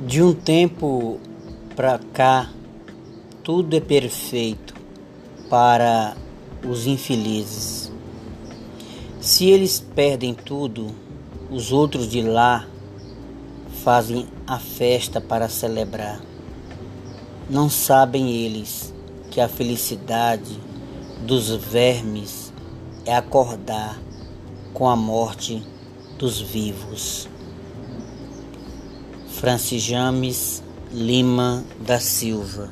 De um tempo para cá, tudo é perfeito para os infelizes. Se eles perdem tudo, os outros de lá fazem a festa para celebrar. Não sabem eles que a felicidade dos vermes é acordar com a morte dos vivos. Francis James Lima da Silva